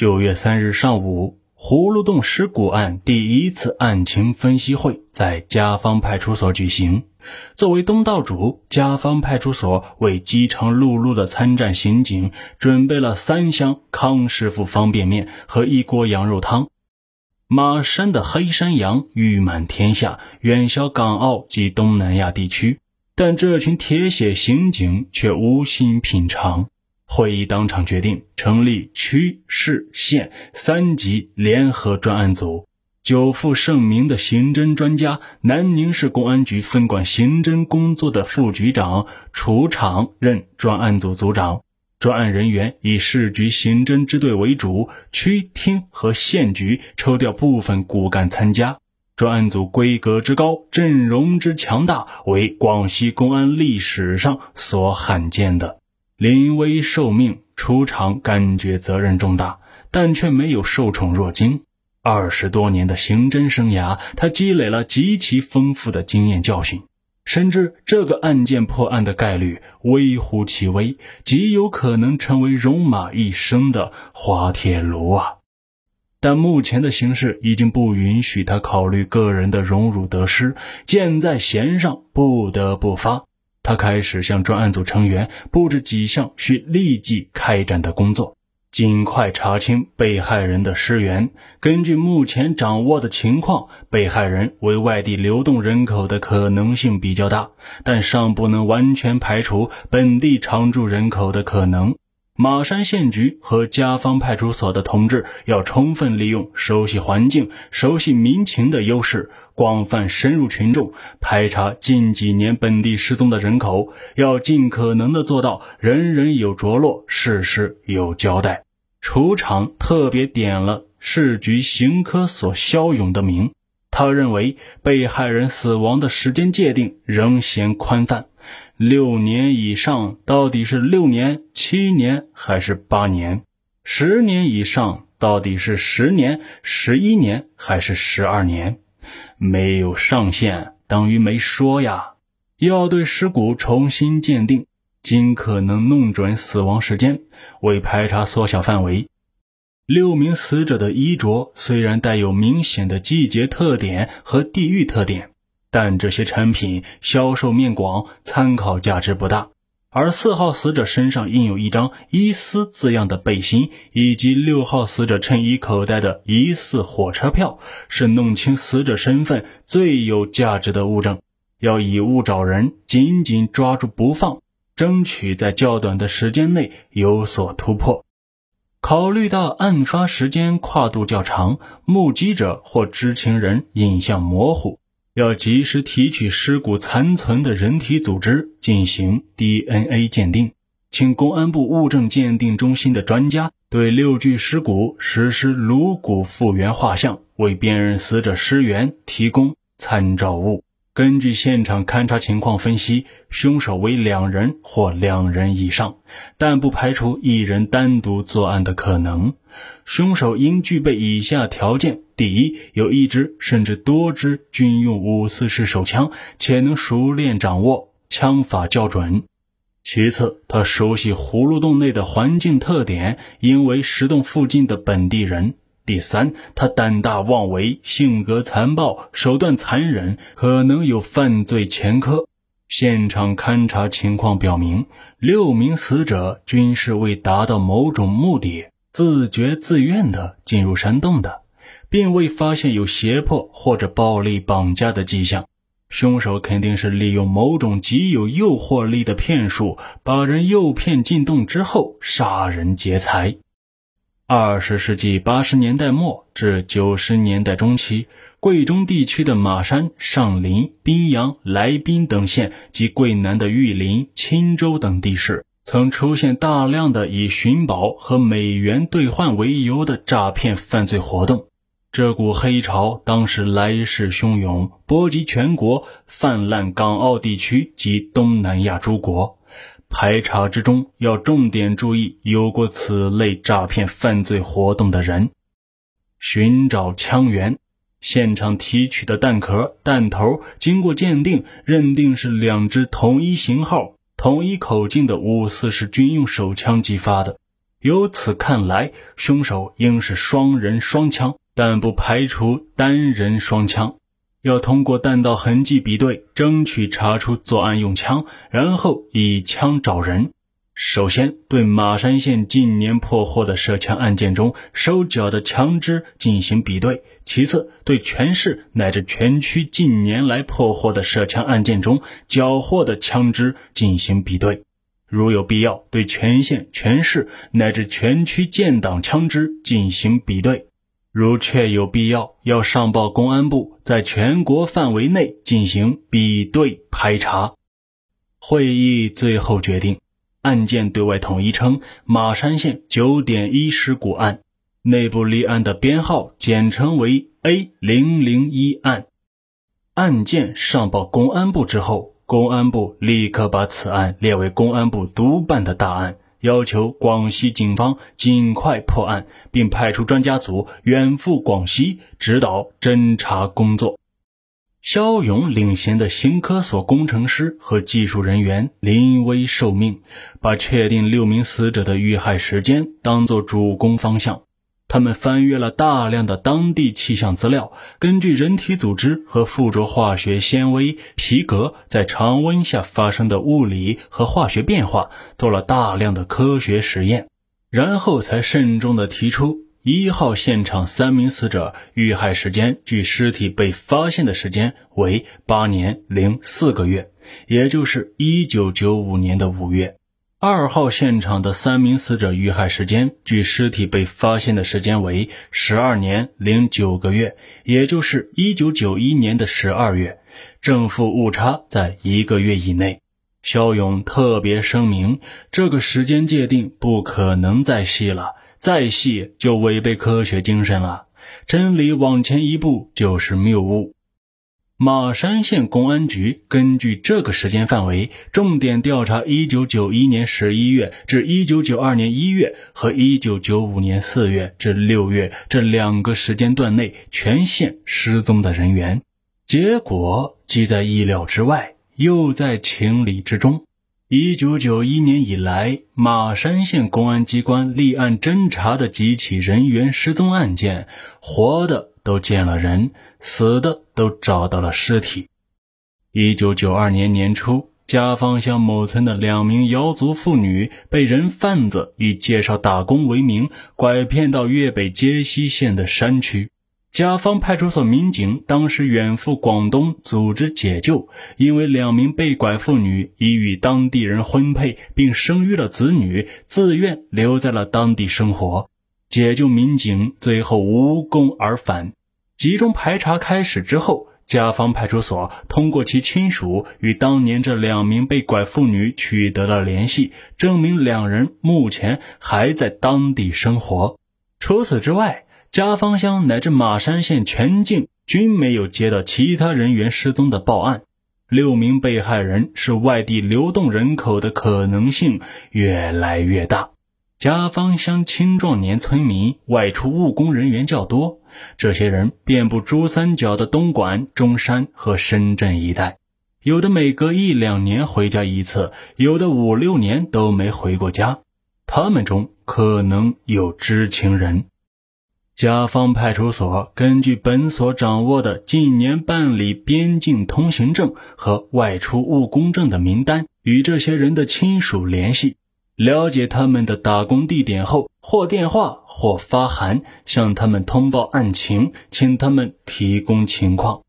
九月三日上午，葫芦洞尸骨案第一次案情分析会在嘉方派出所举行。作为东道主，嘉方派出所为饥肠辘辘的参战刑警准备了三箱康师傅方便面和一锅羊肉汤。马山的黑山羊誉满天下，远销港澳及东南亚地区，但这群铁血刑警却无心品尝。会议当场决定成立区、市、县三级联合专案组。久负盛名的刑侦专家、南宁市公安局分管刑侦工作的副局长楚场任专案组组长。专案人员以市局刑侦支队为主，区、厅和县局抽调部分骨干参加。专案组规格之高，阵容之强大，为广西公安历史上所罕见的。临危受命出场，感觉责任重大，但却没有受宠若惊。二十多年的刑侦生涯，他积累了极其丰富的经验教训，深知这个案件破案的概率微乎其微，极有可能成为戎马一生的滑铁卢啊！但目前的形势已经不允许他考虑个人的荣辱得失，箭在弦上，不得不发。他开始向专案组成员布置几项需立即开展的工作：尽快查清被害人的尸源。根据目前掌握的情况，被害人为外地流动人口的可能性比较大，但尚不能完全排除本地常住人口的可能。马山县局和嘉芳派出所的同志要充分利用熟悉环境、熟悉民情的优势，广泛深入群众，排查近几年本地失踪的人口，要尽可能的做到人人有着落，事事有交代。楚场特别点了市局刑科所肖勇的名，他认为被害人死亡的时间界定仍嫌宽泛。六年以上到底是六年、七年还是八年？十年以上到底是十年、十一年还是十二年？没有上限等于没说呀！要对尸骨重新鉴定，尽可能弄准死亡时间，为排查缩小范围。六名死者的衣着虽然带有明显的季节特点和地域特点。但这些产品销售面广，参考价值不大。而四号死者身上印有一张疑似字样的背心，以及六号死者衬衣口袋的疑似火车票，是弄清死者身份最有价值的物证。要以物找人，紧紧抓住不放，争取在较短的时间内有所突破。考虑到案发时间跨度较长，目击者或知情人影像模糊。要及时提取尸骨残存的人体组织进行 DNA 鉴定，请公安部物证鉴定中心的专家对六具尸骨实施颅骨复原画像，为辨认死者尸源提供参照物。根据现场勘查情况分析，凶手为两人或两人以上，但不排除一人单独作案的可能。凶手应具备以下条件：第一，有一支甚至多支军用五四式手枪，且能熟练掌握枪法较准；其次，他熟悉葫芦洞内的环境特点，应为石洞附近的本地人。第三，他胆大妄为，性格残暴，手段残忍，可能有犯罪前科。现场勘查情况表明，六名死者均是为达到某种目的，自觉自愿地进入山洞的，并未发现有胁迫或者暴力绑架的迹象。凶手肯定是利用某种极有诱惑力的骗术，把人诱骗进洞之后杀人劫财。二十世纪八十年代末至九十年代中期，贵中地区的马山、上林、宾阳、来宾等县及贵南的玉林、钦州等地市，曾出现大量的以寻宝和美元兑换为由的诈骗犯罪活动。这股黑潮当时来势汹涌，波及全国，泛滥港澳地区及东南亚诸国。排查之中要重点注意有过此类诈骗犯罪活动的人。寻找枪源，现场提取的弹壳、弹头经过鉴定，认定是两支同一型号、同一口径的五四式军用手枪击发的。由此看来，凶手应是双人双枪，但不排除单人双枪。要通过弹道痕迹比对，争取查出作案用枪，然后以枪找人。首先，对马山县近年破获的涉枪案件中收缴的枪支进行比对；其次，对全市乃至全区近年来破获的涉枪案件中缴获的枪支进行比对。如有必要，对全县、全市乃至全区建档枪支进行比对。如确有必要，要上报公安部，在全国范围内进行比对排查。会议最后决定。案件对外统一称马山县九点一尸骨案，内部立案的编号简称为 A 零零一案。案件上报公安部之后，公安部立刻把此案列为公安部督办的大案，要求广西警方尽快破案，并派出专家组远赴广西指导侦查工作。肖勇领衔的刑科所工程师和技术人员临危受命，把确定六名死者的遇害时间当作主攻方向。他们翻阅了大量的当地气象资料，根据人体组织和附着化学纤维皮革在常温下发生的物理和化学变化，做了大量的科学实验，然后才慎重地提出。一号现场三名死者遇害时间距尸体被发现的时间为八年零四个月，也就是一九九五年的五月。二号现场的三名死者遇害时间距尸体被发现的时间为十二年零九个月，也就是一九九一年的十二月，正负误差在一个月以内。肖勇特别声明，这个时间界定不可能再细了。再细就违背科学精神了。真理往前一步就是谬误。马山县公安局根据这个时间范围，重点调查1991年11月至1992年1月和1995年4月至6月这两个时间段内全县失踪的人员。结果既在意料之外，又在情理之中。一九九一年以来，马山县公安机关立案侦查的几起人员失踪案件，活的都见了人，死的都找到了尸体。一九九二年年初，家方向某村的两名瑶族妇女被人贩子以介绍打工为名，拐骗到粤北揭西县的山区。甲方派出所民警当时远赴广东组织解救，因为两名被拐妇女已与当地人婚配并生育了子女，自愿留在了当地生活。解救民警最后无功而返。集中排查开始之后，甲方派出所通过其亲属与当年这两名被拐妇女取得了联系，证明两人目前还在当地生活。除此之外，家方乡乃至马山县全境均没有接到其他人员失踪的报案，六名被害人是外地流动人口的可能性越来越大。家方乡青壮年村民外出务工人员较多，这些人遍布珠三角的东莞、中山和深圳一带，有的每隔一两年回家一次，有的五六年都没回过家。他们中可能有知情人。甲方派出所根据本所掌握的近年办理边境通行证和外出务工证的名单，与这些人的亲属联系，了解他们的打工地点后，或电话或发函向他们通报案情，请他们提供情况。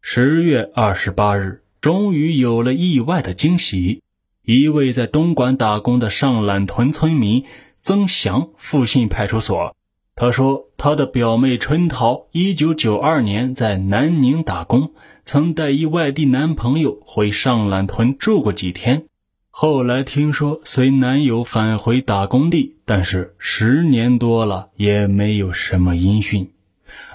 十月二十八日，终于有了意外的惊喜，一位在东莞打工的上榄屯村民曾祥复信派出所。他说，他的表妹春桃，一九九二年在南宁打工，曾带一外地男朋友回上榄屯住过几天。后来听说随男友返回打工地，但是十年多了也没有什么音讯。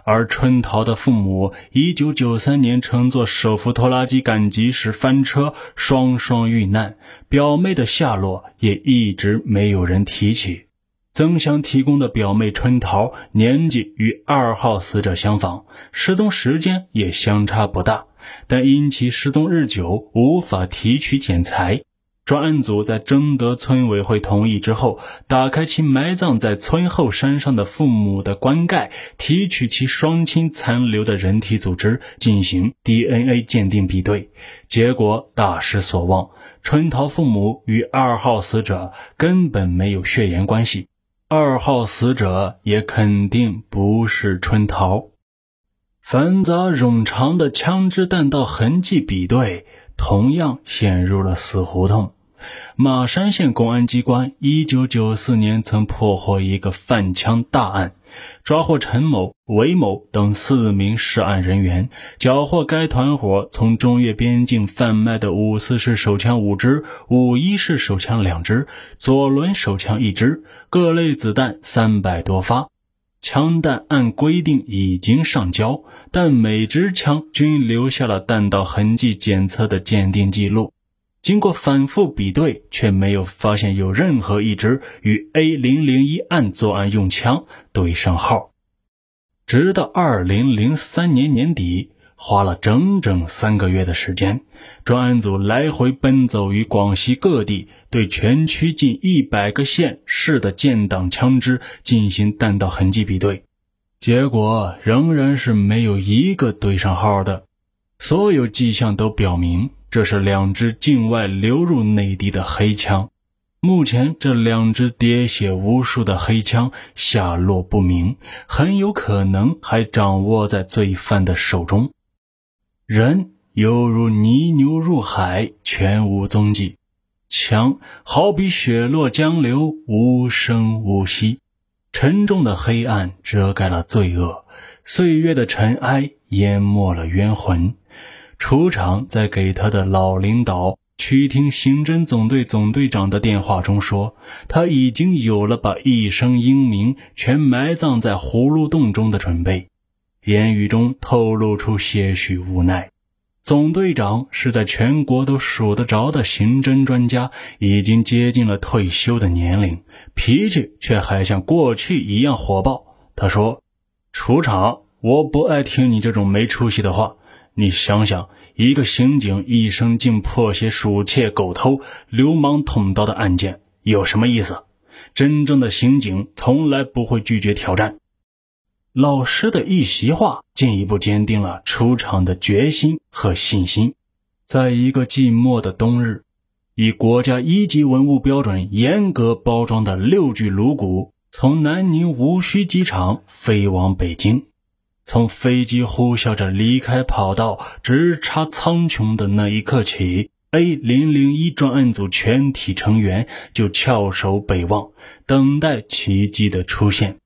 而春桃的父母，一九九三年乘坐手扶拖拉机赶集时翻车，双双遇难，表妹的下落也一直没有人提起。曾祥提供的表妹春桃年纪与二号死者相仿，失踪时间也相差不大，但因其失踪日久，无法提取检材。专案组在征得村委会同意之后，打开其埋葬在村后山上的父母的棺盖，提取其双亲残留的人体组织进行 DNA 鉴定比对，结果大失所望。春桃父母与二号死者根本没有血缘关系，二号死者也肯定不是春桃。繁杂冗长的枪支弹道痕迹比对，同样陷入了死胡同。马山县公安机关一九九四年曾破获一个贩枪大案，抓获陈某、韦某等四名涉案人员，缴获该团伙从中越边境贩卖的五四式手枪五支、五一式手枪两支、左轮手枪一支，各类子弹三百多发。枪弹按规定已经上交，但每支枪均留下了弹道痕迹检测的鉴定记录。经过反复比对，却没有发现有任何一支与 A 零零一案作案用枪对上号。直到二零零三年年底，花了整整三个月的时间，专案组来回奔走于广西各地，对全区近一百个县市的建档枪支进行弹道痕迹比对，结果仍然是没有一个对上号的。所有迹象都表明。这是两支境外流入内地的黑枪，目前这两支喋血无数的黑枪下落不明，很有可能还掌握在罪犯的手中。人犹如泥牛入海，全无踪迹；枪好比血落江流，无声无息。沉重的黑暗遮盖了罪恶，岁月的尘埃淹没了冤魂。出场在给他的老领导区厅刑侦总队总队长的电话中说，他已经有了把一生英名全埋葬在葫芦洞中的准备，言语中透露出些许无奈。总队长是在全国都数得着的刑侦专家，已经接近了退休的年龄，脾气却还像过去一样火爆。他说：“出场，我不爱听你这种没出息的话。”你想想，一个刑警一生竟破些鼠窃、狗偷、流氓捅刀的案件，有什么意思？真正的刑警从来不会拒绝挑战。老师的一席话，进一步坚定了出场的决心和信心。在一个寂寞的冬日，以国家一级文物标准严格包装的六具颅骨，从南宁无锡机场飞往北京。从飞机呼啸着离开跑道，直插苍穹的那一刻起，A 零零一专案组全体成员就翘首北望，等待奇迹的出现。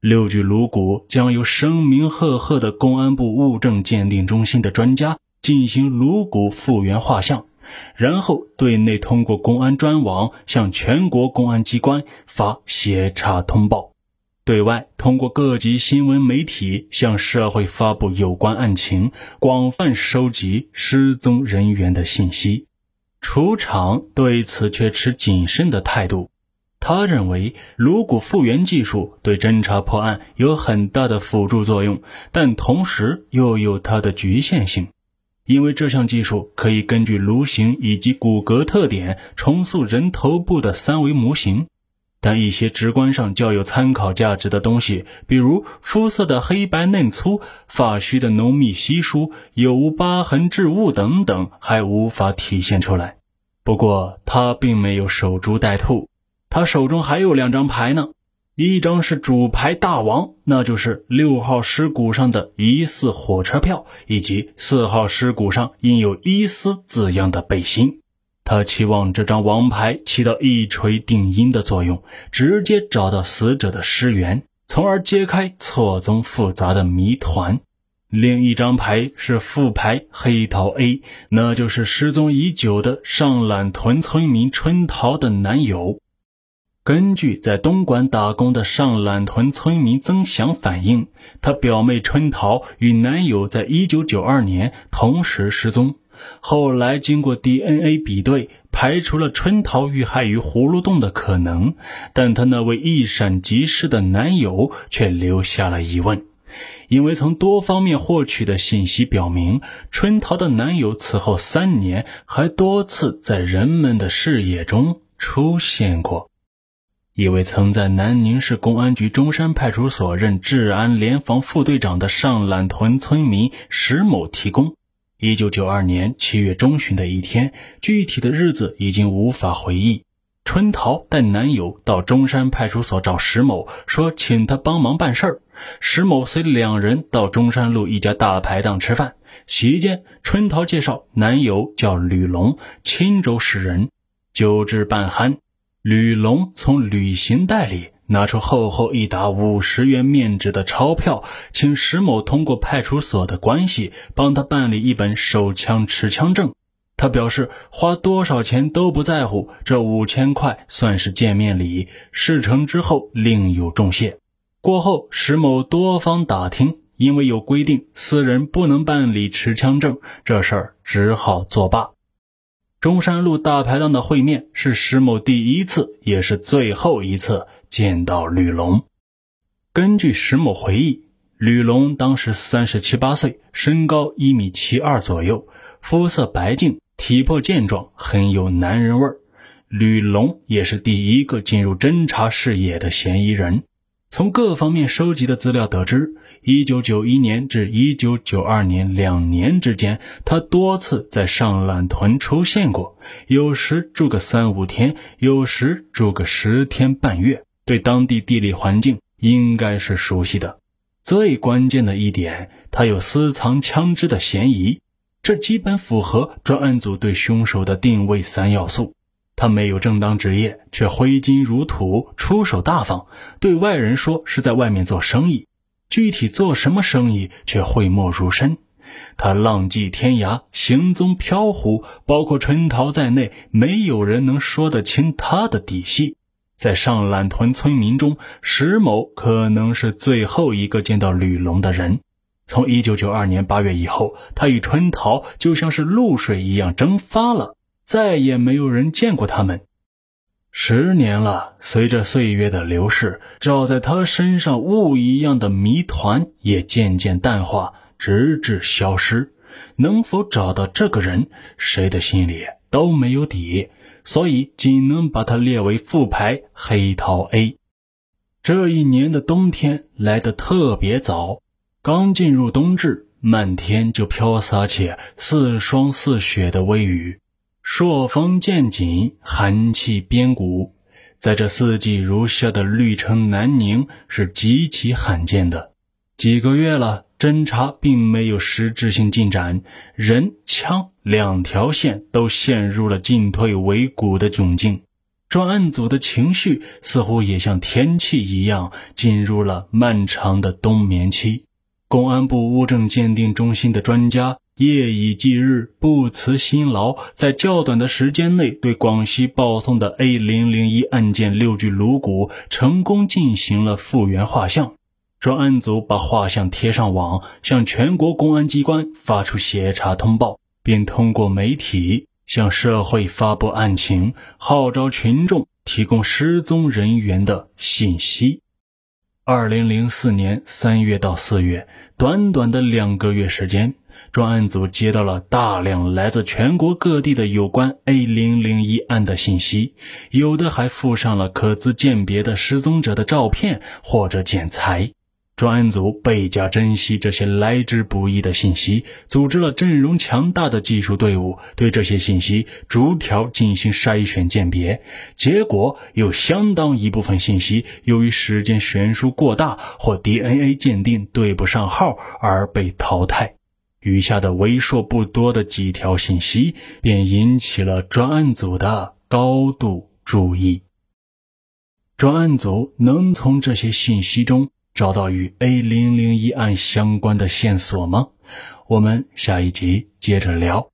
六具颅骨将由声名赫赫的公安部物证鉴定中心的专家进行颅骨复原画像，然后对内通过公安专网向全国公安机关发协查通报。对外通过各级新闻媒体向社会发布有关案情，广泛收集失踪人员的信息。楚场对此却持谨慎的态度。他认为颅骨复原技术对侦查破案有很大的辅助作用，但同时又有它的局限性，因为这项技术可以根据颅形以及骨骼特点重塑人头部的三维模型。但一些直观上较有参考价值的东西，比如肤色的黑白嫩粗、发须的浓密稀疏、有无疤痕质物等等，还无法体现出来。不过他并没有守株待兔，他手中还有两张牌呢。一张是主牌大王，那就是六号尸骨上的疑似火车票，以及四号尸骨上印有“伊斯”字样的背心。他期望这张王牌起到一锤定音的作用，直接找到死者的尸源，从而揭开错综复杂的谜团。另一张牌是副牌黑桃 A，那就是失踪已久的上榄屯村民春桃的男友。根据在东莞打工的上榄屯村民曾祥反映，他表妹春桃与男友在一九九二年同时失踪。后来经过 DNA 比对，排除了春桃遇害于葫芦洞的可能，但她那位一闪即逝的男友却留下了疑问。因为从多方面获取的信息表明，春桃的男友此后三年还多次在人们的视野中出现过。一位曾在南宁市公安局中山派出所任治安联防副队长的上榄屯村民石某提供：一九九二年七月中旬的一天，具体的日子已经无法回忆。春桃带男友到中山派出所找石某，说请他帮忙办事儿。石某随两人到中山路一家大排档吃饭。席间，春桃介绍男友叫吕龙，青州市人，酒至半酣。吕龙从旅行袋里拿出厚厚一沓五十元面值的钞票，请石某通过派出所的关系帮他办理一本手枪持枪证。他表示花多少钱都不在乎，这五千块算是见面礼，事成之后另有重谢。过后，石某多方打听，因为有规定，私人不能办理持枪证，这事儿只好作罢。中山路大排档的会面是石某第一次，也是最后一次见到吕龙。根据石某回忆，吕龙当时三十七八岁，身高一米七二左右，肤色白净，体魄健壮，很有男人味儿。吕龙也是第一个进入侦查视野的嫌疑人。从各方面收集的资料得知。一九九一年至一九九二年两年之间，他多次在上榄屯出现过，有时住个三五天，有时住个十天半月，对当地地理环境应该是熟悉的。最关键的一点，他有私藏枪支的嫌疑，这基本符合专案组对凶手的定位三要素。他没有正当职业，却挥金如土，出手大方，对外人说是在外面做生意。具体做什么生意却讳莫如深，他浪迹天涯，行踪飘忽，包括春桃在内，没有人能说得清他的底细。在上榄屯村民中，石某可能是最后一个见到吕龙的人。从一九九二年八月以后，他与春桃就像是露水一样蒸发了，再也没有人见过他们。十年了，随着岁月的流逝，罩在他身上雾一样的谜团也渐渐淡化，直至消失。能否找到这个人，谁的心里都没有底，所以仅能把它列为副牌黑桃 A。这一年的冬天来得特别早，刚进入冬至，漫天就飘洒起似霜似雪的微雨。朔风渐紧，寒气边骨，在这四季如夏的绿城南宁是极其罕见的。几个月了，侦查并没有实质性进展，人枪两条线都陷入了进退维谷的窘境。专案组的情绪似乎也像天气一样，进入了漫长的冬眠期。公安部物证鉴定中心的专家。夜以继日，不辞辛劳，在较短的时间内，对广西报送的 A 零零一案件六具颅骨成功进行了复原画像。专案组把画像贴上网，向全国公安机关发出协查通报，并通过媒体向社会发布案情，号召群众提供失踪人员的信息。二零零四年三月到四月，短短的两个月时间。专案组接到了大量来自全国各地的有关 A 零零一案的信息，有的还附上了可资鉴别的失踪者的照片或者剪裁。专案组倍加珍惜这些来之不易的信息，组织了阵容强大的技术队伍，对这些信息逐条进行筛选鉴别。结果有相当一部分信息由于时间悬殊过大或 DNA 鉴定对不上号而被淘汰。余下的为数不多的几条信息，便引起了专案组的高度注意。专案组能从这些信息中找到与 A 零零一案相关的线索吗？我们下一集接着聊。